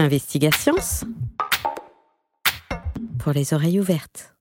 Investigations pour les oreilles ouvertes.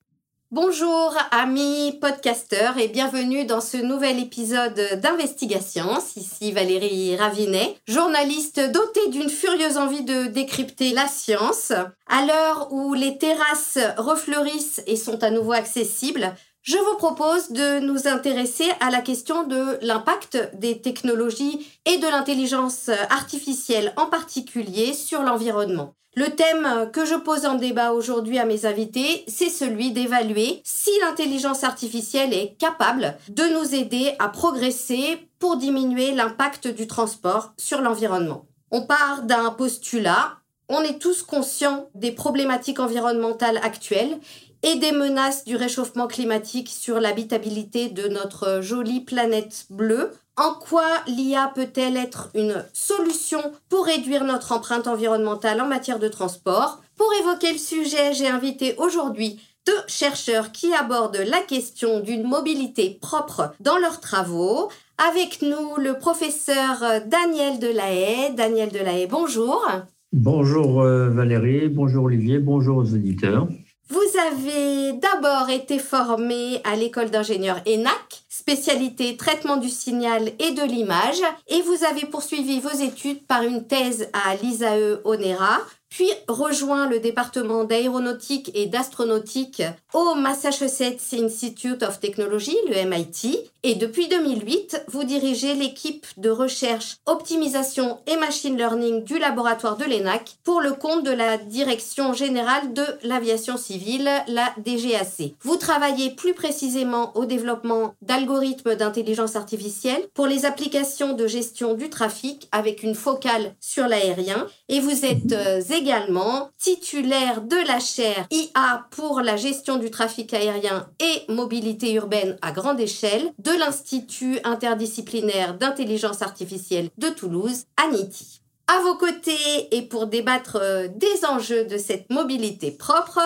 Bonjour amis podcasteurs et bienvenue dans ce nouvel épisode d'Investigations. Ici Valérie Ravinet, journaliste dotée d'une furieuse envie de décrypter la science. À l'heure où les terrasses refleurissent et sont à nouveau accessibles, je vous propose de nous intéresser à la question de l'impact des technologies et de l'intelligence artificielle en particulier sur l'environnement. Le thème que je pose en débat aujourd'hui à mes invités, c'est celui d'évaluer si l'intelligence artificielle est capable de nous aider à progresser pour diminuer l'impact du transport sur l'environnement. On part d'un postulat, on est tous conscients des problématiques environnementales actuelles et des menaces du réchauffement climatique sur l'habitabilité de notre jolie planète bleue. En quoi l'IA peut-elle être une solution pour réduire notre empreinte environnementale en matière de transport? Pour évoquer le sujet, j'ai invité aujourd'hui deux chercheurs qui abordent la question d'une mobilité propre dans leurs travaux. Avec nous, le professeur Daniel Delahaye. Daniel Delahaye, bonjour. Bonjour euh, Valérie, bonjour Olivier, bonjour aux auditeurs. Vous avez d'abord été formé à l'école d'ingénieurs ENAC, spécialité traitement du signal et de l'image, et vous avez poursuivi vos études par une thèse à l'ISAE Onera, puis rejoint le département d'aéronautique et d'astronautique au Massachusetts Institute of Technology, le MIT, et depuis 2008, vous dirigez l'équipe de recherche, optimisation et machine learning du laboratoire de l'ENAC pour le compte de la Direction générale de l'aviation civile, la DGAC. Vous travaillez plus précisément au développement d'algorithmes d'intelligence artificielle pour les applications de gestion du trafic avec une focale sur l'aérien et vous êtes euh, également titulaire de la chaire IA pour la gestion du trafic aérien et mobilité urbaine à grande échelle de l'Institut interdisciplinaire d'intelligence artificielle de Toulouse, ANITI. À vos côtés et pour débattre euh, des enjeux de cette mobilité propre,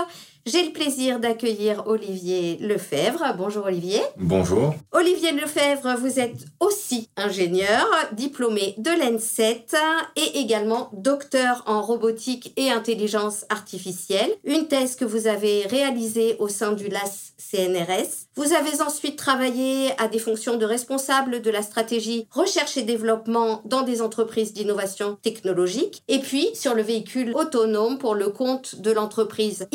j'ai le plaisir d'accueillir Olivier Lefebvre. Bonjour Olivier. Bonjour. Olivier Lefebvre, vous êtes aussi ingénieur, diplômé de l'ENSET et également docteur en robotique et intelligence artificielle. Une thèse que vous avez réalisée au sein du LAS CNRS. Vous avez ensuite travaillé à des fonctions de responsable de la stratégie recherche et développement dans des entreprises d'innovation technologique et puis sur le véhicule autonome pour le compte de l'entreprise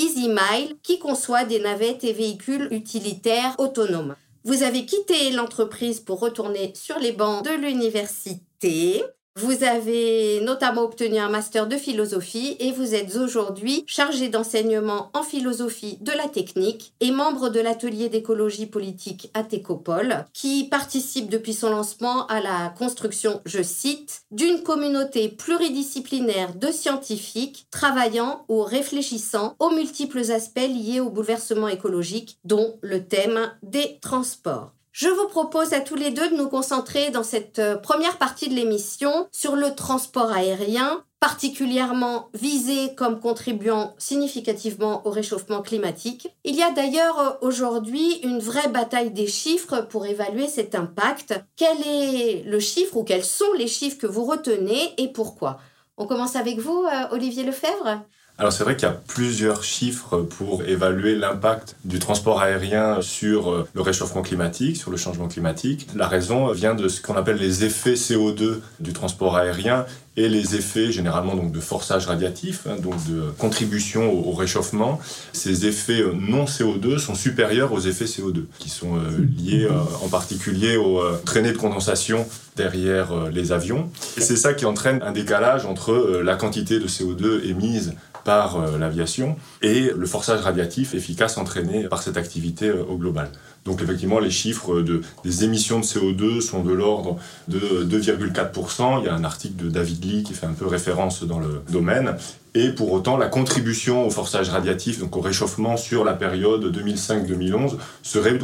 Qui conçoit des navettes et véhicules utilitaires autonomes. Vous avez quitté l'entreprise pour retourner sur les bancs de l'université. Vous avez notamment obtenu un master de philosophie et vous êtes aujourd'hui chargé d'enseignement en philosophie de la technique et membre de l'atelier d'écologie politique à Técopole qui participe depuis son lancement à la construction, je cite, d'une communauté pluridisciplinaire de scientifiques travaillant ou réfléchissant aux multiples aspects liés au bouleversement écologique dont le thème des transports. Je vous propose à tous les deux de nous concentrer dans cette euh, première partie de l'émission sur le transport aérien, particulièrement visé comme contribuant significativement au réchauffement climatique. Il y a d'ailleurs euh, aujourd'hui une vraie bataille des chiffres pour évaluer cet impact. Quel est le chiffre ou quels sont les chiffres que vous retenez et pourquoi? On commence avec vous, euh, Olivier Lefebvre? Alors c'est vrai qu'il y a plusieurs chiffres pour évaluer l'impact du transport aérien sur euh, le réchauffement climatique, sur le changement climatique. La raison vient de ce qu'on appelle les effets CO2 du transport aérien et les effets généralement donc de forçage radiatif, hein, donc de contribution au, réchauffement. Ces effets euh, non CO2 sont supérieurs aux effets CO2, qui sont euh, liés en particulier aux traînées de condensation derrière les avions. Et c'est ça qui entraîne un décalage entre la quantité de CO2 émise par euh, l'aviation et le forçage radiatif efficace entraîné par cette activité euh, au global. Donc effectivement, les chiffres de, des émissions de CO2 sont de l'ordre de 2,4%. Il y a un article de David Lee qui fait un peu référence dans le domaine. Et pour autant, la contribution au forçage radiatif, donc au réchauffement sur la période 2005-2011, serait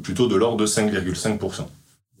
plutôt de l'ordre de 5,5%.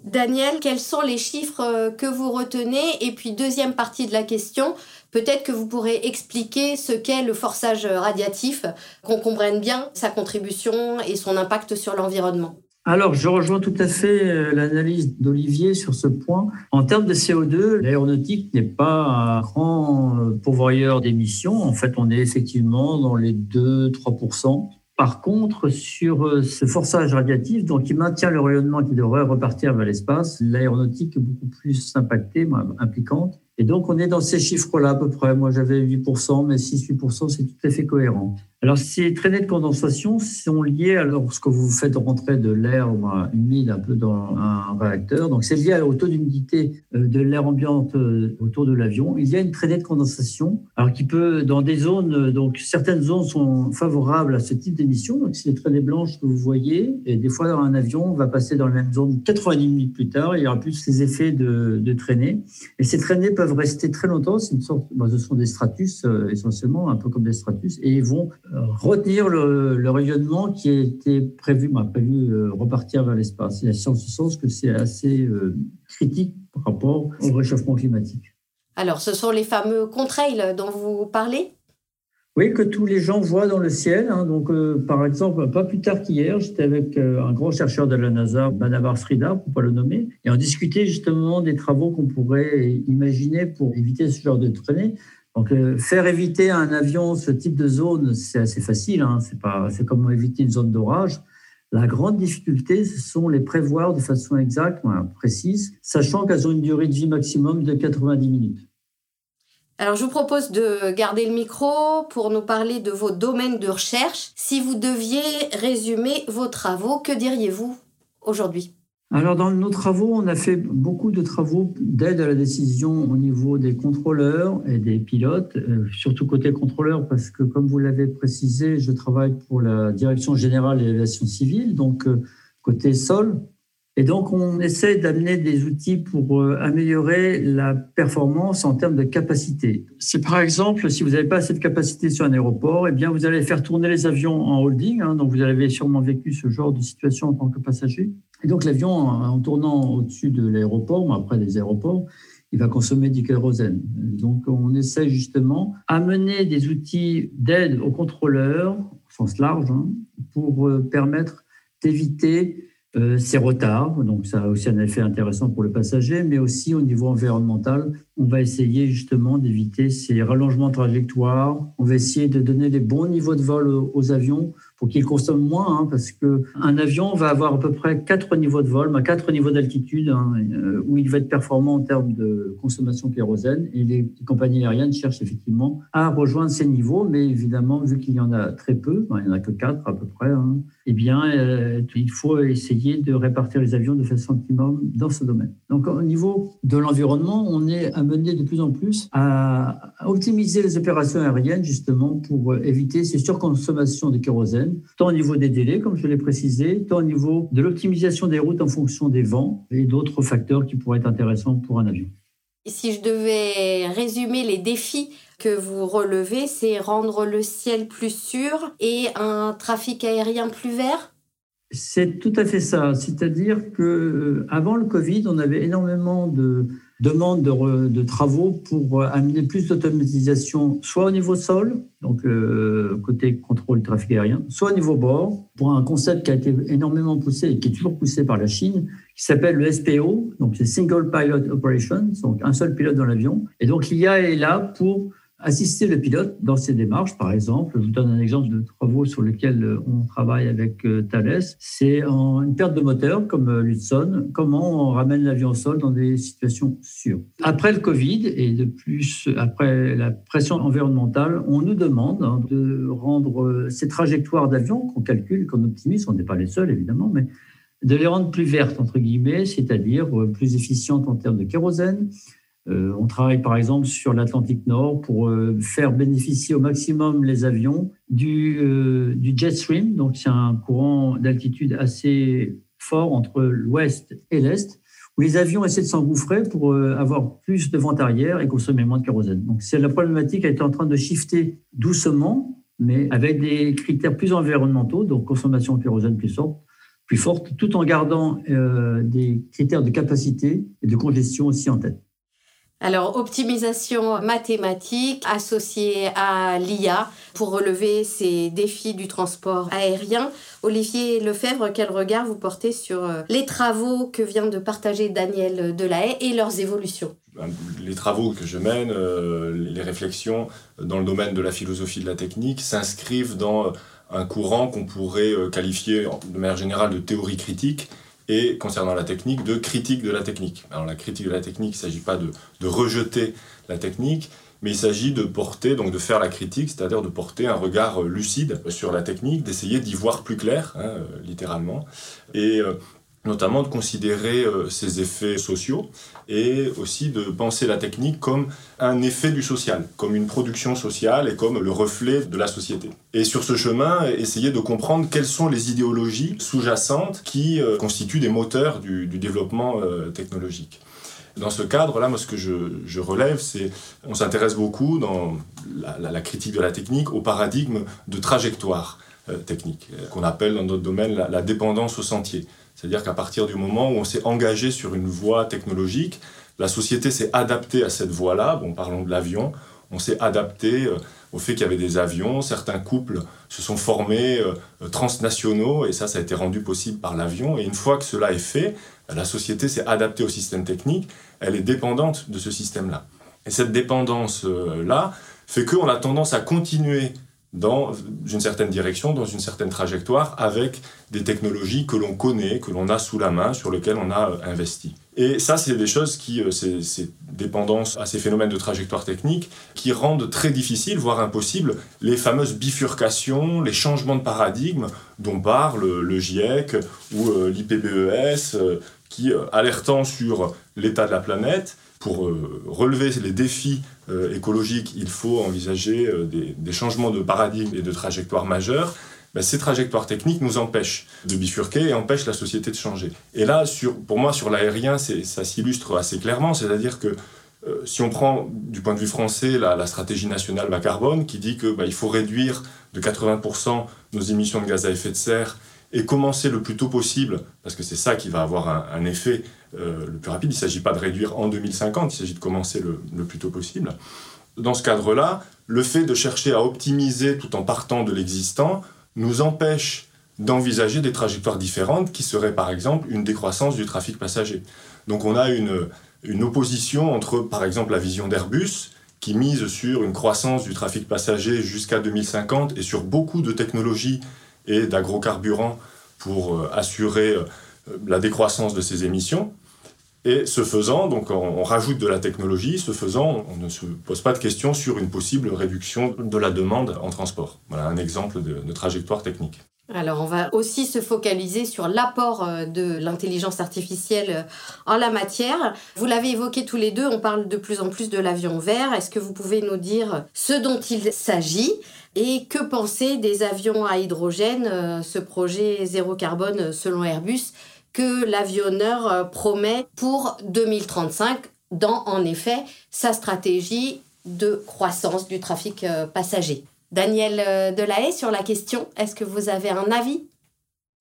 Daniel, quels sont les chiffres euh, que vous retenez? Et puis deuxième partie de la question, Peut-être que vous pourrez expliquer ce qu'est le forçage radiatif, qu'on comprenne bien sa contribution et son impact sur l'environnement. alors, je rejoins tout à fait euh, l'analyse d'Olivier sur ce point. En termes de CO2, l'aéronautique n'est pas un grand pourvoyeur d'émissions. En fait, on est effectivement dans les 2-3% par contre, sur euh, ce forçage radiatif, donc qui maintient le rayonnement qui devrait repartir vers l'espace, l'aéronautique est beaucoup plus impactée, impliquante. Et donc, on est dans ces chiffres-là à peu près. Moi, j'avais 8%, mais 6-8%, c'est tout à fait cohérent. Alors, ces traînées de condensation sont liées à lorsque vous faites rentrer de l'air humide un peu dans un réacteur. Donc, c'est lié au taux d'humidité euh, de l'air ambiante euh, autour de l'avion. Il y a une traînée de condensation, alors qui peut, dans des zones, euh, donc certaines zones sont favorables à ce type d'émission. Donc, c'est les traînées blanches que vous voyez. Et des fois, un avion, on va passer dans la même zone 90 minutes plus tard. Il y aura plus ces effets de, de traînée. Et ces traînées peuvent rester très longtemps. C'est une sorte, bah, ce sont des stratus essentiellement, un peu comme des stratus, et ils vont retenir le, rayonnement qui était prévu, m'a prévu euh, repartir vers l'espace. Y a ce sens que c'est assez euh, critique par rapport au réchauffement climatique. Alors, ce sont les fameux contrails dont vous parlez? Oui, que tous les gens voient dans le ciel. Hein. Donc, euh, par exemple, pas plus tard qu'hier, j'étais avec un grand chercheur de la NASA, Banavar Sridhar, pour pas le nommer, et on discutait justement des travaux qu'on pourrait imaginer pour éviter ce genre de traînée. Donc, euh, faire éviter à un avion ce type de zone, c'est assez facile. Hein. C'est pas, c'est comme éviter une zone d'orage. La grande difficulté, ce sont les prévoir de façon exacte, précise, sachant qu'elles ont une durée de vie maximum de 90 minutes. Alors, je vous propose de garder le micro pour nous parler de vos domaines de recherche. Si vous deviez résumer vos travaux, que diriez-vous aujourd'hui? Alors, dans nos travaux, on a fait beaucoup de travaux d'aide à la décision au niveau des contrôleurs et des pilotes, euh, surtout côté contrôleur, parce que, comme vous l'avez précisé, je travaille pour la Direction générale de l'aviation civile, donc euh, côté sol. Et donc, on essaie d'amener des outils pour euh, améliorer la performance en termes de capacité. C'est par exemple, si vous n'avez pas de capacité sur un aéroport, eh bien, vous allez faire tourner les avions en holding. Hein, donc, vous avez sûrement vécu ce genre de situation en tant que passager. Et donc l'avion, en tournant au-dessus de l'aéroport, après les aéroports, il va consommer du kérosène. Donc on essaie justement d'amener des outils d'aide aux contrôleurs, au sens large, hein, pour euh, permettre d'éviter euh, ces retards. Donc ça a aussi un effet intéressant pour le passager, mais aussi au niveau environnemental, on va essayer justement d'éviter ces rallongements de trajectoire. On va essayer de donner les bons niveaux de vol aux avions pour qu'ils consomment moins, hein, parce qu'un avion va avoir à peu près quatre niveaux de vol, quatre niveaux d'altitude, hein, euh, où il va être performant en termes de consommation kérosène. Et les compagnies aériennes cherchent effectivement à rejoindre ces niveaux, mais évidemment, vu qu'il y en a très peu, il n'y en a que quatre à peu près, hein, eh bien, euh, il faut essayer de répartir les avions de façon optimum dans ce domaine. Donc, au niveau de l'environnement, on est amené de plus en plus à optimiser les opérations aériennes, justement, pour éviter ces surconsommations de kérosène tant au niveau des délais, comme je l'ai précisé, tant au niveau de l'optimisation des routes en fonction des vents et d'autres facteurs qui pourraient être intéressants pour un avion. Si je devais résumer les défis que vous relevez, c'est rendre le ciel plus sûr et un trafic aérien plus vert? C'est tout à fait ça. C'est-à-dire que euh, avant le Covid, on avait énormément de demandes de, travaux pour euh, amener plus d'automatisation, soit au niveau sol, donc euh, côté contrôle du trafic aérien, soit au niveau bord, pour un concept qui a été énormément poussé et qui est toujours poussé par la Chine, qui s'appelle le SPO, donc c'est Single Pilot Operations, donc un seul pilote dans l'avion. Et donc l'IA est là pour assister le pilote dans ses démarches. Par exemple, je vous donne un exemple de travaux sur lesquels euh, on travaille avec euh, Thales. C'est une perte de moteur, comme euh, l'Hudson, comment on ramène l'avion au sol dans des situations sûres? Après le Covid et de plus après la pression environnementale, on nous demande hein, de rendre ces trajectoires d'avion qu'on calcule, qu'on optimise, on n'est pas les seuls évidemment, mais de les rendre plus vertes, entre guillemets, c'est-à-dire plus efficientes en termes de kérosène, euh, on travaille par exemple sur l'Atlantique Nord pour euh, faire bénéficier au maximum les avions du, euh, du jet stream. Donc c'est un courant d'altitude assez fort entre l'ouest et l'est, où les avions essaient de s'engouffrer pour avoir plus de vent arrière et consommer moins de kérosène. Donc c'est la problématique est en train de shifter doucement, mais avec des critères plus environnementaux, donc consommation de kérosène plus forte, plus forte, tout en gardant des critères de capacité et de congestion aussi en tête. Alors, optimisation mathématique associée à l'IA pour relever ces défis du transport aérien. Olivier Lefebvre, quel regard vous portez sur euh, les travaux que vient de partager Daniel Delahaye et leurs évolutions? Ben, les travaux que je mène, euh, les réflexions dans le domaine de la philosophie de la technique s'inscrivent dans un courant qu'on pourrait euh, qualifier de manière générale de théorie critique et concernant la technique, de critique de la technique. Alors la critique de la technique, il ne s'agit pas de, rejeter la technique, mais il s'agit de porter, donc de faire la critique, c'est-à-dire de porter un regard lucide sur la technique, d'essayer d'y voir plus clair, hein, euh, littéralement. Et euh, notamment de considérer euh, ses effets sociaux et aussi de penser la technique comme un effet du social, comme une production sociale et comme le reflet de la société. Et sur ce chemin, essayer de comprendre quelles sont les idéologies sous-jacentes qui euh, constituent des moteurs du, développement euh, technologique. Dans ce cadre-là, moi, ce que je, relève, c'est on s'intéresse beaucoup dans la, critique de la technique au paradigme de trajectoire technique, qu'on appelle dans notre domaine la dépendance au sentier. C'est-à-dire qu'à partir du moment où on s'est engagé sur une voie technologique, la société s'est adaptée à cette voie-là. Bon, parlons de l'avion. On s'est adapté euh, au fait qu'il y avait des avions. Certains couples se sont formés euh, transnationaux et ça, ça a été rendu possible par l'avion. Et une fois que cela est fait, la société s'est adaptée au système technique. Elle est dépendante de ce système-là. Et cette dépendance-là fait qu'on a tendance à continuer dans une certaine direction, dans une certaine trajectoire, avec des technologies que l'on connaît, que l'on a sous la main, sur lesquelles on a euh, investi. Et ça, c'est des choses qui, euh, ces, ces dépendances à ces phénomènes de trajectoire technique, qui rendent très difficile, voire impossible, les fameuses bifurcations, les changements de paradigme dont parle le GIEC ou euh, l'IPBES, qui, alertant sur l'état de la planète, pour relever les défis euh, écologique, il faut envisager euh, des, changements de paradigme et de trajectoire majeurs. Ben, ces trajectoires techniques nous empêchent de bifurquer et empêchent la société de changer. Et là, pour moi, sur l'aérien, ça s'illustre assez clairement, c'est-à-dire que euh, si on prend du point de vue français la, stratégie nationale bas carbone qui dit qu'il ben, faut réduire de 80% nos émissions de gaz à effet de serre et commencer le plus tôt possible, parce que c'est ça qui va avoir un effet euh, le plus rapide. Il ne s'agit pas de réduire en 2050, il s'agit de commencer le, plus tôt possible. Dans ce cadre-là, le fait de chercher à optimiser tout en partant de l'existant nous empêche d'envisager des trajectoires différentes qui seraient par exemple une décroissance du trafic passager. Donc on a une, une opposition entre par exemple la vision d'Airbus qui mise sur une croissance du trafic passager jusqu'à 2050 et sur beaucoup de technologies et d'agrocarburants pour euh, assurer euh, la décroissance de ces émissions. Et ce faisant, donc on, rajoute de la technologie, ce faisant, on ne se pose pas de questions sur une possible réduction de la demande en transport. Voilà un exemple de, trajectoire technique. Alors, on va aussi se focaliser sur l'apport euh, de l'intelligence artificielle en la matière. Vous l'avez évoqué tous les deux, on parle de plus en plus de l'avion vert. Est-ce que vous pouvez nous dire ce dont il s'agit? Et que penser des avions à hydrogène, euh, ce projet zéro carbone selon Airbus que l'avionneur euh, promet pour 2035 dans, en effet, sa stratégie de croissance du trafic euh, passager. Daniel euh, Delahaye, sur la question, est-ce que vous avez un avis?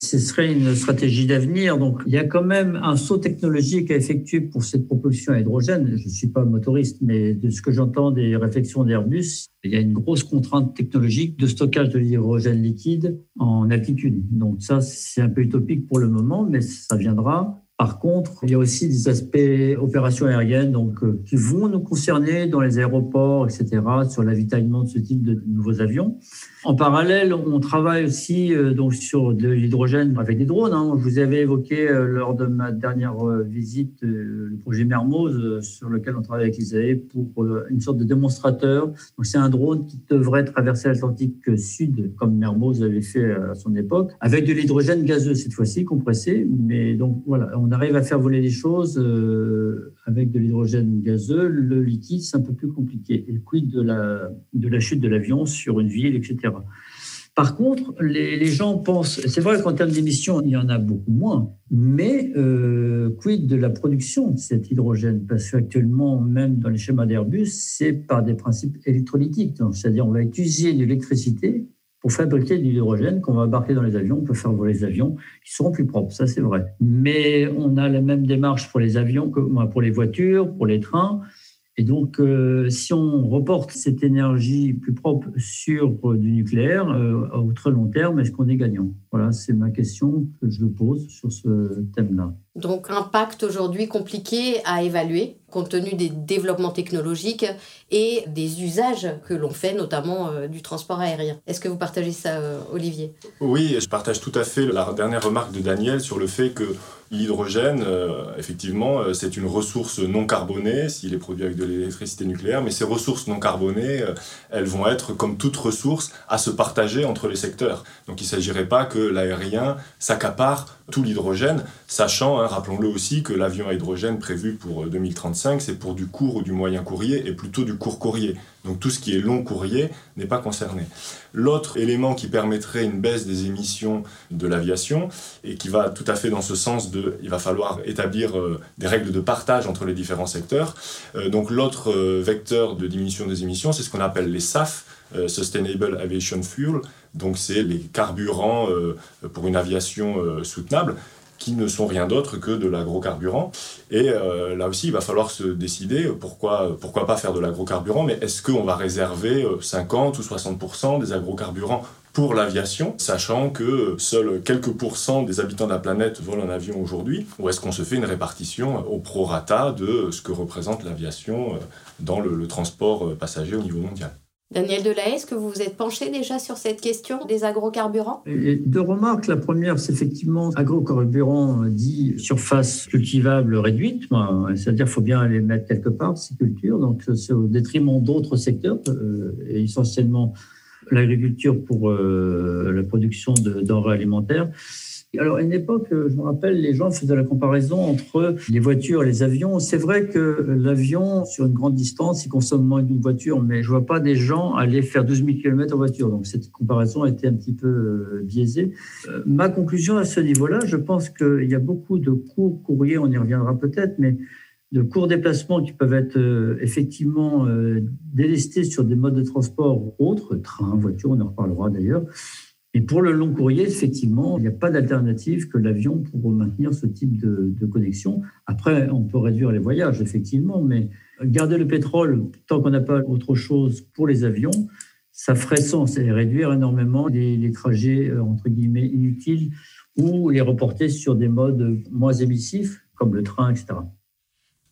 Ce serait une stratégie d'avenir. Donc, il y a quand même un saut technologique à effectuer pour cette propulsion à hydrogène. Je ne suis pas motoriste, mais de ce que j'entends des réflexions d'Airbus, il y a une grosse contrainte technologique de stockage de l'hydrogène liquide en altitude. Donc, ça, c'est un peu utopique pour le moment, mais ça viendra. Par contre, il y a aussi des aspects opérations aériennes donc, euh, qui vont nous concerner dans les aéroports, etc., sur l'avitaillement de ce type de nouveaux avions. En parallèle, on travaille aussi euh, donc, sur de l'hydrogène avec des drones. Hein. Je vous avais évoqué euh, lors de ma dernière visite le projet Mermoz, sur lequel on travaille avec l'ISAE pour une sorte de démonstrateur. C'est un drone qui devrait traverser l'Atlantique Sud, comme Mermoz avait fait à son époque, avec de l'hydrogène gazeux cette fois-ci, compressé. Mais donc voilà, arrive à faire voler les choses euh, avec de l'hydrogène gazeux. Le liquide, c'est un peu plus compliqué. Et quid de la, de la chute de l'avion sur une ville, etc. Par contre, les, gens pensent, c'est vrai qu'en termes d'émissions, il y en a beaucoup moins, mais euh, quid de la production de cet hydrogène? Parce qu'actuellement, même dans les schémas d'Airbus, c'est par des principes électrolytiques. C'est-à-dire, on va utiliser de l'électricité pour fabriquer de l'hydrogène qu'on va embarquer dans les avions. On peut faire voler les avions qui seront plus propres, ça c'est vrai. Mais on a la même démarche pour les avions pour les voitures, pour les trains. Et donc, euh, si on reporte cette énergie plus propre sur euh, du nucléaire, euh, au très long terme, est-ce qu'on est gagnant? Voilà, c'est ma question que je pose sur ce thème-là. Donc, impact aujourd'hui compliqué à évaluer compte tenu des développements technologiques et des usages que l'on fait, notamment du transport aérien. Est-ce que vous partagez ça, Olivier? Oui, je partage tout à fait la dernière remarque de Daniel sur le fait que L'hydrogène, euh, effectivement, euh, c'est une ressource non carbonée s'il est produit avec de l'électricité nucléaire, mais ces ressources non carbonées, euh, elles vont être, comme toute ressource, à se partager entre les secteurs. Donc il ne s'agirait pas que l'aérien s'accapare tout l'hydrogène, sachant, hein, rappelons-le aussi, que l'avion à hydrogène prévu pour 2035, c'est pour du court ou du moyen courrier et plutôt du court courrier. Donc tout ce qui est long courrier n'est pas concerné. L'autre élément qui permettrait une baisse des émissions de l'aviation et qui va tout à fait dans ce sens de il va falloir établir euh, des règles de partage entre les différents secteurs. Euh, donc l'autre euh, vecteur de diminution des émissions, c'est ce qu'on appelle les SAF, Sustainable Aviation Fuel. Donc c'est les carburants pour une aviation soutenable qui ne sont rien d'autre que de l'agrocarburant. Et euh, là aussi, il va falloir se décider pourquoi, pourquoi pas faire de l'agrocarburant, mais est-ce qu'on va réserver 50 euh, ou 60% des agrocarburants pour l'aviation, sachant que seuls quelques pourcents des habitants de la planète volent en avion aujourd'hui, ou est-ce qu'on se fait une répartition au prorata de ce que représente l'aviation euh, dans le transport passager au niveau mondial? Daniel Delahaye, est-ce que vous vous êtes penché déjà sur cette question des agrocarburants? Deux remarques. La première, c'est effectivement agrocarburants dit surface cultivable réduite, c'est-à-dire qu'il faut bien les mettre quelque part, ces cultures, donc c'est au détriment d'autres secteurs, euh, et essentiellement l'agriculture pour euh, la production de denrées alimentaires. Alors, à une époque, je me rappelle, les gens faisaient la comparaison entre les voitures et les avions. C'est vrai que l'avion, sur une grande distance, il consomme moins qu'une voiture, mais je vois pas des gens aller faire 12 000 km en voiture. Donc, cette comparaison a été un petit peu euh, biaisée. Euh, ma conclusion à ce niveau-là, je pense qu'il y a beaucoup de courts courriers, on y reviendra peut-être, mais de courts déplacements qui peuvent être euh, effectivement délestés sur des modes de transport autres, train, voiture, on en reparlera d'ailleurs, et pour le long courrier, effectivement, il n'y a pas d'alternative que l'avion pour maintenir ce type de, connexion. Après, on peut réduire les voyages, effectivement, mais garder le pétrole tant qu'on n'a pas autre chose pour les avions, ça ferait sens et réduire énormément les, trajets, euh, entre guillemets, inutiles ou les reporter sur des modes moins émissifs, comme le train, etc.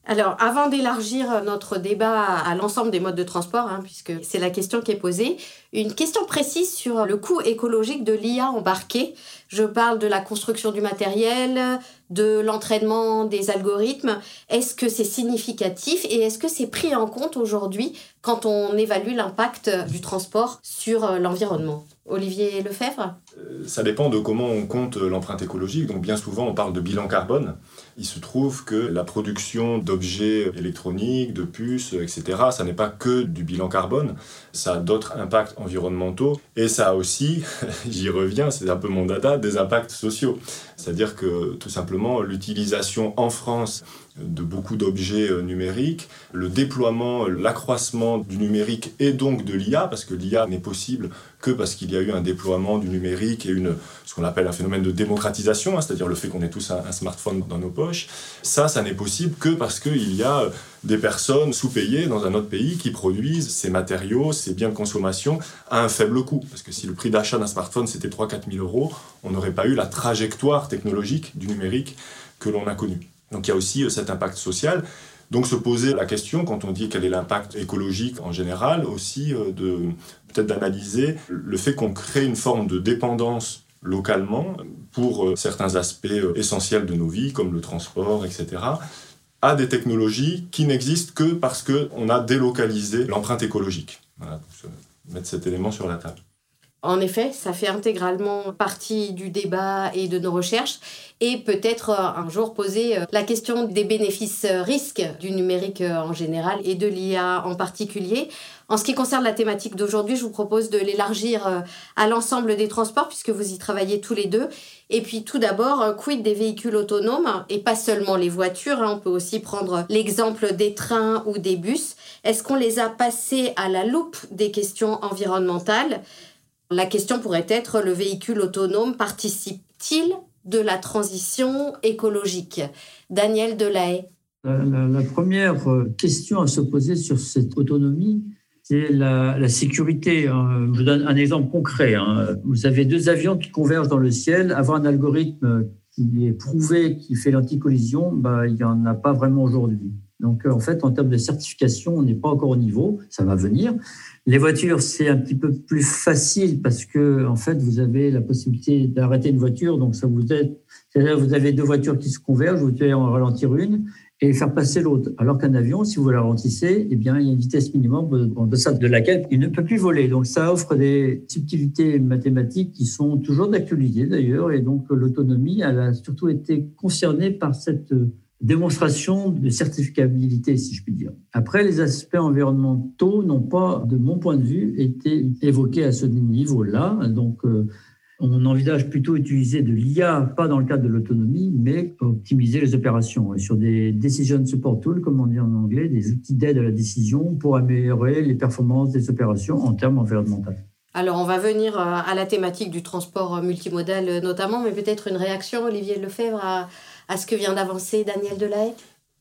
Alors, avant d'élargir notre débat à l'ensemble des modes de transport, hein, puisque c'est la question qui est posée, une question précise sur le coût écologique de l'IA embarquée. Je parle de la construction du matériel, de l'entraînement des algorithmes. Est-ce que c'est significatif et est-ce que c'est pris en compte aujourd'hui quand on évalue l'impact du transport sur l'environnement? Olivier Lefebvre? Euh, Ça dépend de comment on compte l'empreinte écologique. Donc bien souvent, on parle de bilan carbone. Il se trouve que la production d'objets électroniques, de puces, etc., ça n'est pas que du bilan carbone. Ça a d'autres impacts environnementaux et ça a aussi, j'y reviens, c'est un peu mon data, des impacts sociaux. C'est-à-dire que tout simplement, l'utilisation en France de beaucoup d'objets euh, numériques, le déploiement, l'accroissement du numérique et donc de l'IA, parce que l'IA n'est possible que parce qu'il y a eu un déploiement du numérique et une, ce qu'on appelle un phénomène de démocratisation, hein, c'est-à-dire le fait qu'on ait tous un, smartphone dans nos poches. Ça, ça n'est possible que parce qu'il y a des personnes sous-payées dans un autre pays qui produisent ces matériaux, ces biens de consommation à un faible coût. Parce que si le prix d'achat d'un smartphone c'était 3-4 000 euros, on n'aurait pas eu la trajectoire technologique du numérique que l'on a connue. Donc il y a aussi euh, cet impact social. Donc se poser la question, quand on dit quel est l'impact écologique en général, aussi euh, de peut-être d'analyser le fait qu'on crée une forme de dépendance localement pour euh, certains aspects essentiels de nos vies, comme le transport, etc., à des technologies qui n'existent que parce qu'on a délocalisé l'empreinte écologique. Voilà, mettre cet élément sur la table. En effet, ça fait intégralement partie du débat et de nos recherches et peut-être euh, un jour poser euh, la question des bénéfices-risques euh, du numérique en général et de l'IA en particulier. En ce qui concerne la thématique d'aujourd'hui, je vous propose de l'élargir à l'ensemble des transports puisque vous y travaillez tous les deux. Et puis tout d'abord, quid des véhicules autonomes et pas seulement les voitures, hein, on peut aussi prendre l'exemple des trains ou des bus. Est-ce qu'on les a passés à la loupe des questions environnementales? La question pourrait être, le véhicule autonome participe-t-il de la transition écologique? Daniel Delahaye. la, première euh, question à se poser sur cette autonomie, c'est la, sécurité. Hein. Je vous donne un exemple concret. Hein. Vous avez deux avions qui convergent dans le ciel. Avoir un algorithme qui est prouvé, qui fait l'anticollision, bah, il n'y en a pas vraiment aujourd'hui. Donc, euh, en fait, en termes de certification, on n'est pas encore au niveau. Ça va venir. Les voitures, c'est un petit peu plus facile parce que, en fait, vous avez la possibilité d'arrêter une voiture. Donc, ça vous aide. Vous avez deux voitures qui se convergent, vous devez en ralentir une et faire passer l'autre. Alors qu'un avion, si vous la ralentissez, eh bien, il y a une vitesse minimum en deçà de laquelle il ne peut plus voler. Donc, ça offre des subtilités mathématiques qui sont toujours d'actualité d'ailleurs. Et donc, l'autonomie, elle a surtout été concernée par cette démonstration de certificabilité, si je puis dire. Après, les aspects environnementaux n'ont pas, de mon point de vue, été évoqués à ce niveau-là. Donc, euh, on envisage plutôt utiliser de l'IA, pas dans le cadre de l'autonomie, mais optimiser les opérations. Et sur des decision support tools, comme on dit en anglais, des outils d'aide à la décision pour améliorer les performances des opérations en termes environnementaux. Alors, on va venir euh, à la thématique du transport euh, multimodal notamment, mais peut-être une réaction, Olivier Lefebvre, à, à ce que vient d'avancer Daniel Delahaye?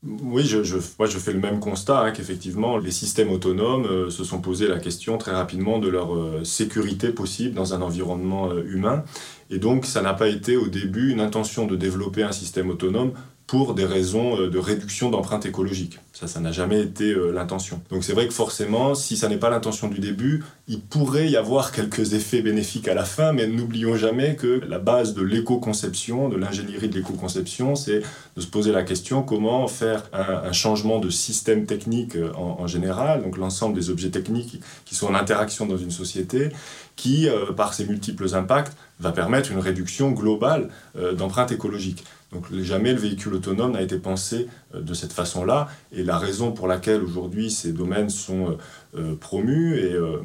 Oui, je, moi je fais le même constat hein, qu'effectivement les systèmes autonomes euh, se sont posés la question très rapidement de leur euh, sécurité possible dans un environnement euh, humain. Et donc ça n'a pas été au début une intention de développer un système autonome pour des raisons de réduction d'empreinte écologique. Ça, ça n'a jamais été l'intention. Donc c'est vrai que forcément, si ça n'est pas l'intention du début, il pourrait y avoir quelques effets bénéfiques à la fin, mais n'oublions jamais que la base de l'éco-conception, de l'ingénierie de l'éco-conception, c'est de se poser la question comment faire un, changement de système technique euh, en, général, donc l'ensemble des objets techniques qui sont en interaction dans une société, qui, euh, par ses multiples impacts, va permettre une réduction globale euh, d'empreinte écologique. Donc jamais le véhicule autonome n'a été pensé de cette façon-là, et la raison pour laquelle aujourd'hui ces domaines sont euh, promu et euh,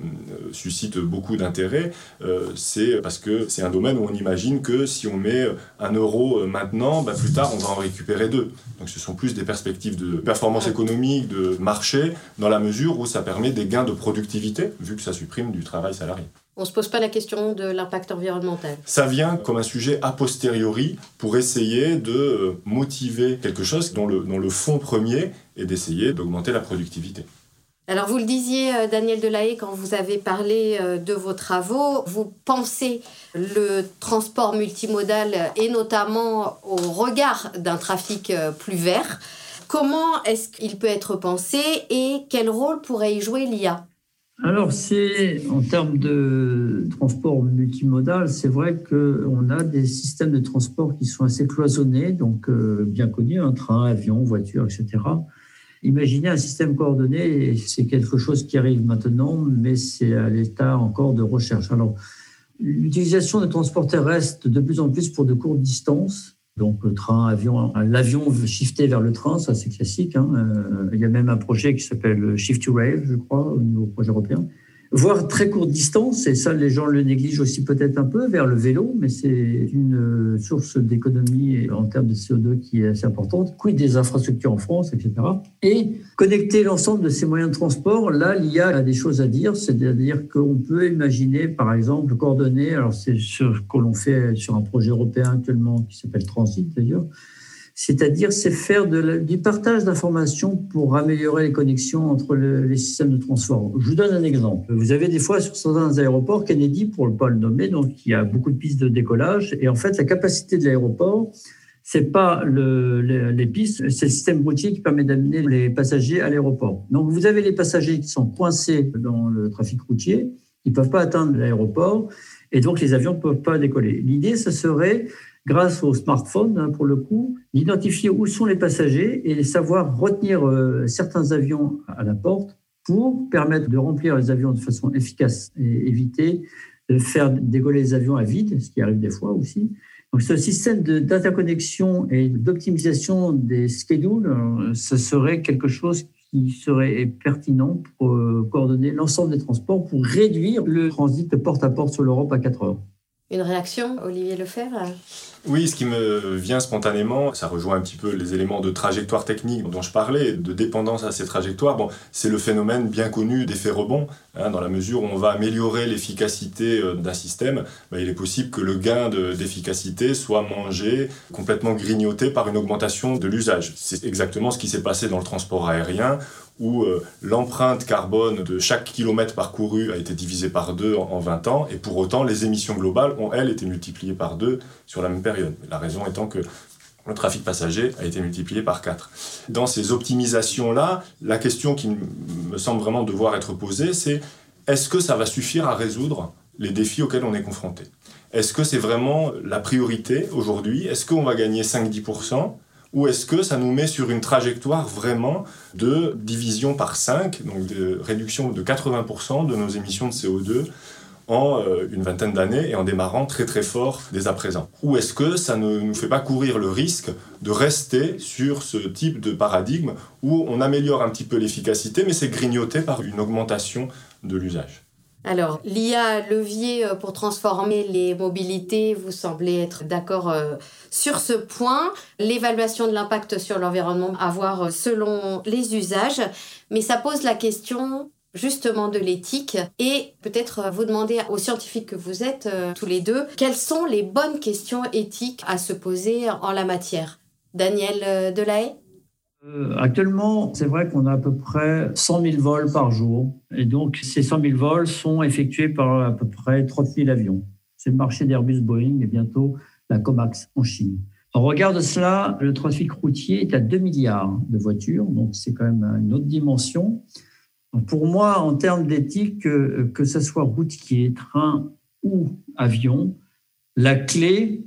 suscite beaucoup d'intérêt, euh, c'est parce que c'est un domaine où on imagine que si on met un euro maintenant, bah, plus tard on va en récupérer deux. Donc ce sont plus des perspectives de performance économique, de marché, dans la mesure où ça permet des gains de productivité, vu que ça supprime du travail salarié. On ne se pose pas la question de l'impact environnemental. Ça vient comme un sujet a posteriori pour essayer de motiver quelque chose dont le, dont le fond premier est d'essayer d'augmenter la productivité. Alors vous le disiez, euh, Daniel Delahaye, quand vous avez parlé euh, de vos travaux, vous pensez le transport multimodal et notamment au regard d'un trafic euh, plus vert. Comment est-ce qu'il peut être pensé et quel rôle pourrait y jouer l'IA alors, c'est en termes de transport multimodal, c'est vrai qu'on a des systèmes de transport qui sont assez cloisonnés, donc bien connus, un train, avion, voiture, etc. Imaginez un système coordonné, c'est quelque chose qui arrive maintenant, mais c'est à l'état encore de recherche. Alors, l'utilisation des transports terrestres de plus en plus pour de courtes distances, donc le train, avion, l'avion shifter vers le train, ça c'est classique. Hein. Euh, il y a même un projet qui s'appelle Shift to Rail, je crois, au niveau projet européen voire très courte distance, et ça les gens le négligent aussi peut-être un peu, vers le vélo, mais c'est une source d'économie en termes de CO2 qui est assez importante, quid des infrastructures en France, etc. Et connecter l'ensemble de ces moyens de transport, là l'IA a des choses à dire, c'est-à-dire qu'on peut imaginer par exemple coordonner, alors c'est ce que l'on fait sur un projet européen actuellement qui s'appelle Transit d'ailleurs, c'est-à-dire c'est faire du partage d'informations pour améliorer les connexions entre les systèmes de transport. Je vous donne un exemple. Vous avez des fois sur certains aéroports, Kennedy pour ne pas le nommer, donc il a beaucoup de pistes de décollage, et en fait la capacité de l'aéroport, c'est pas les, pistes, c'est le système routier qui permet d'amener les passagers à l'aéroport. Donc vous avez les passagers qui sont coincés dans le trafic routier, ils peuvent pas atteindre l'aéroport, et donc les avions ne peuvent pas décoller. L'idée, ce serait grâce au smartphone, hein, pour le coup, d'identifier où sont les passagers et savoir retenir euh, certains avions à la porte pour permettre de remplir les avions de façon efficace et éviter de faire décoller les avions à vide, ce qui arrive des fois aussi. Donc, ce système d'interconnexion et d'optimisation des schedules, euh, ce serait quelque chose qui serait pertinent pour euh, coordonner l'ensemble des transports pour réduire le transit de porte à porte sur l'Europe à 4 heures. Une réaction, Olivier Lefebvre? Oui, ce qui me vient spontanément, ça rejoint un petit peu les éléments de trajectoire technique dont je parlais, de dépendance à ces trajectoires. Bon, c'est le phénomène bien connu d'effet rebond, hein, dans la mesure où on va améliorer l'efficacité euh, d'un système, il est possible que le gain d'efficacité soit mangé, complètement grignoté par une augmentation de l'usage. C'est exactement ce qui s'est passé dans le transport aérien, où euh, l'empreinte carbone de chaque kilomètre parcouru a été divisée par deux en, 20 ans, et pour autant les émissions globales ont, elles, été multipliées par deux sur la même période. La raison étant que le trafic passager a été multiplié par 4. Dans ces optimisations-là, la question qui me semble vraiment devoir être posée, c'est est-ce que ça va suffire à résoudre les défis auxquels on est confronté? Est-ce que c'est vraiment la priorité aujourd'hui? Est-ce qu'on va gagner 5-10% ou est-ce que ça nous met sur une trajectoire vraiment de division par 5, donc de réduction de 80% de nos émissions de CO2 en euh, une vingtaine d'années et en démarrant très très fort dès à présent? Ou est-ce que ça ne nous fait pas courir le risque de rester sur ce type de paradigme où on améliore un petit peu l'efficacité mais c'est grignoté par une augmentation de l'usage? Alors, l'IA levier euh, pour transformer les mobilités, vous semblez être d'accord euh, sur ce point. L'évaluation de l'impact sur l'environnement à voir euh, selon les usages, mais ça pose la question justement de l'éthique et peut-être vous demander aux scientifiques que vous êtes tous les deux, quelles sont les bonnes questions éthiques à se poser en la matière? Daniel Delahaye? Actuellement, c'est vrai qu'on a à peu près 100 000 vols par jour. Et donc, ces 100 000 vols sont effectués par à peu près 30 000 avions. C'est le marché d'Airbus Boeing et bientôt la COMAX en Chine. En regard de cela, le trafic routier est à 2 milliards de voitures, donc c'est quand même une autre dimension. Pour moi, en termes d'éthique, que, que ce soit routier, train ou avion, la clé,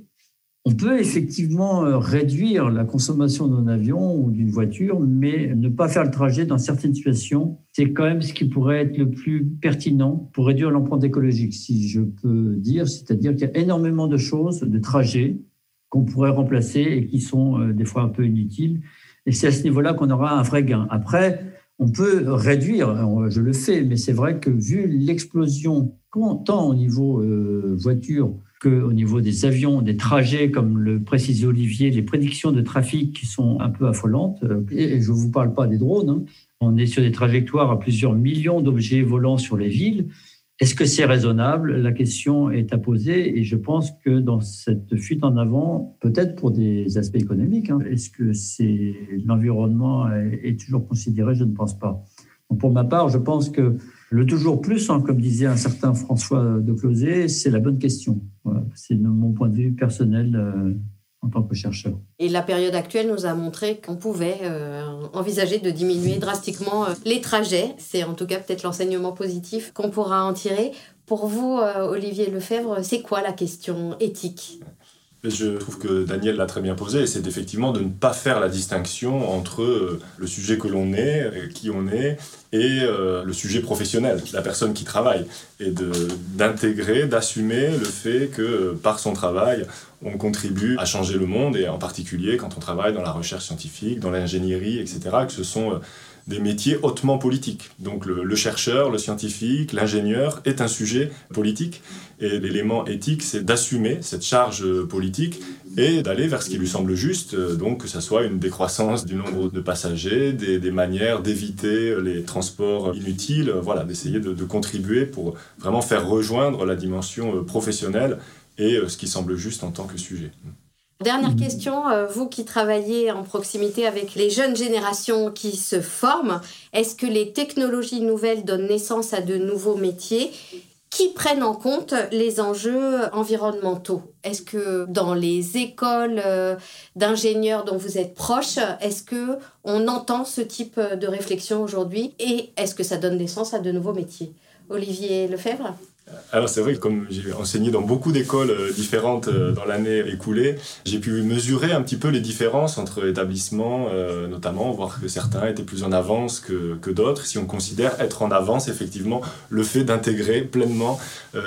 on peut effectivement euh, réduire la consommation d'un avion ou d'une voiture, mais ne pas faire le trajet dans certaines situations, c'est quand même ce qui pourrait être le plus pertinent pour réduire l'empreinte écologique, si je peux dire. C'est-à-dire qu'il y a énormément de choses, de trajets qu'on pourrait remplacer et qui sont euh, des fois un peu inutiles. Et c'est à ce niveau-là qu'on aura un vrai gain. Après, on peut réduire, je le fais, mais c'est vrai que vu l'explosion, tant au niveau euh, voiture qu'au niveau des avions, des trajets, comme le précisait Olivier, les prédictions de trafic qui sont un peu affolantes. Et je ne vous parle pas des drones. Hein. On est sur des trajectoires à plusieurs millions d'objets volants sur les villes. Est-ce que c'est raisonnable? La question est à poser et je pense que dans cette fuite en avant, peut-être pour des aspects économiques, hein, est-ce que l'environnement est, toujours considéré? Je ne pense pas. pour ma part, je pense que le toujours plus, hein, comme disait un certain François de Closet, c'est la bonne question. C'est mon point de vue personnel euh, en tant que chercheur. Et la période actuelle nous a montré qu'on pouvait euh, envisager de diminuer drastiquement euh, les trajets. C'est en tout cas peut-être l'enseignement positif qu'on pourra en tirer. Pour vous, Olivier Lefebvre, c'est quoi la question éthique? Je trouve que Daniel l'a très bien posé, c'est effectivement de ne pas faire la distinction entre euh, le sujet que l'on est, euh, qui on est, et euh, le sujet professionnel, la personne qui travaille, et d'intégrer, d'assumer le fait que par son travail, on contribue à changer le monde, et en particulier quand on travaille dans la recherche scientifique, dans l'ingénierie, etc., que ce sont des métiers hautement politiques. Donc le, chercheur, le scientifique, l'ingénieur est un sujet politique. Et l'élément éthique, c'est d'assumer cette charge politique et d'aller vers ce qui lui semble juste, donc que ce soit une décroissance du nombre de passagers, des, manières d'éviter les transports inutiles, voilà, d'essayer de, de contribuer pour vraiment faire rejoindre la dimension professionnelle et ce qui semble juste en tant que sujet. Dernière question, euh, vous qui travaillez en proximité avec les jeunes générations qui se forment, est-ce que les technologies nouvelles donnent naissance à de nouveaux métiers qui prennent en compte les enjeux environnementaux? Est-ce que dans les écoles euh, d'ingénieurs dont vous êtes proche, est-ce que on entend ce type de réflexion aujourd'hui? Et est-ce que ça donne naissance à de nouveaux métiers? Olivier Lefebvre alors c'est vrai que comme j'ai enseigné dans beaucoup d'écoles euh, différentes euh, dans l'année écoulée, j'ai pu mesurer un petit peu les différences entre établissements, euh, notamment voir que certains étaient plus en avance que, que d'autres. Si on considère être en avance, effectivement, le fait d'intégrer pleinement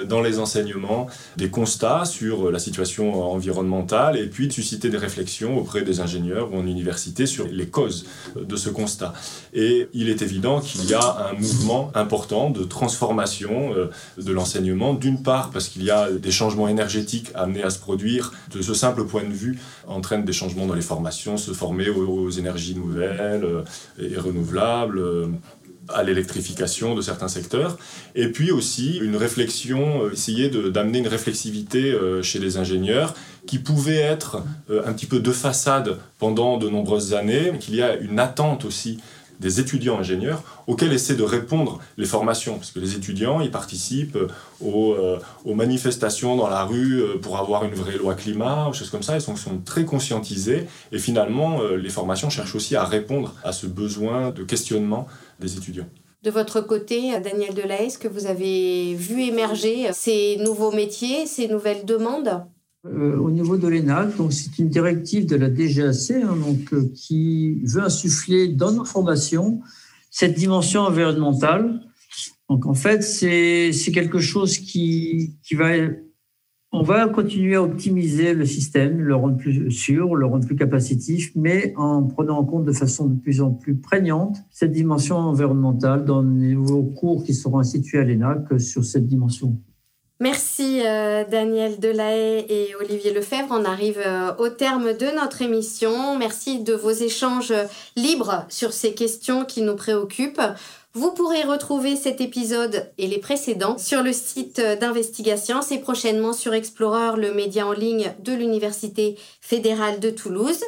dans les enseignements des constats sur la situation environnementale et puis de susciter des réflexions auprès des ingénieurs ou en université sur les causes de ce constat. Et il est évident qu'il y a un mouvement important de transformation de l'enseignement d'une part parce qu'il y a des changements énergétiques amenés à se produire, de ce simple point de vue entraîne des changements dans les formations, se former aux, énergies nouvelles euh, et renouvelables, euh, à l'électrification de certains secteurs, et puis aussi une réflexion, euh, essayer d'amener une réflexivité chez les ingénieurs qui pouvait être un petit peu de façade pendant de nombreuses années, qu'il y a une attente aussi des étudiants ingénieurs auxquels essaient de répondre les formations. Parce que les étudiants, ils participent aux, euh, aux manifestations dans la rue euh, pour avoir une vraie loi climat, ou choses comme ça. Ils sont, sont très conscientisés. Et finalement, euh, les formations cherchent aussi à répondre à ce besoin de questionnement des étudiants. De votre côté, Daniel Delahaye, est-ce que vous avez vu émerger ces nouveaux métiers, ces nouvelles demandes? Euh, au niveau de l'ENAC, donc c'est une directive de la DGAC hein, donc, euh, qui veut insuffler dans nos formations cette dimension environnementale. Donc en fait, c'est quelque chose qui, qui va... On va continuer à optimiser le système, le rendre plus sûr, le rendre plus capacitif, mais en prenant en compte de façon de plus en plus prégnante cette dimension environnementale dans les nouveaux cours qui seront institués à l'ENAC sur cette dimension. Merci euh, Daniel Delahaye et Olivier Lefebvre. On arrive euh, au terme de notre émission. Merci de vos échanges libres sur ces questions qui nous préoccupent. Vous pourrez retrouver cet épisode et les précédents sur le site d'Investigation et prochainement sur Explorer, le média en ligne de l'Université fédérale de Toulouse.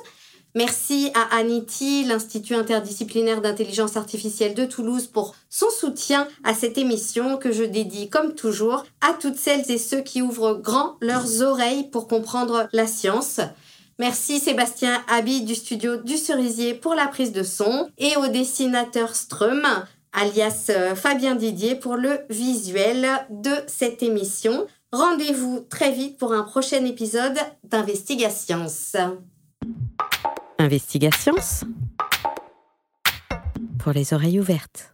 Merci à Aniti, l'Institut interdisciplinaire d'intelligence artificielle de Toulouse, pour son soutien à cette émission que je dédie, comme toujours, à toutes celles et ceux qui ouvrent grand leurs oreilles pour comprendre la science. Merci Sébastien Habi du studio du Cerisier pour la prise de son et au dessinateur Strum, alias euh, Fabien Didier, pour le visuel de cette émission. Rendez-vous très vite pour un prochain épisode d'Investigation. Investigations pour les oreilles ouvertes.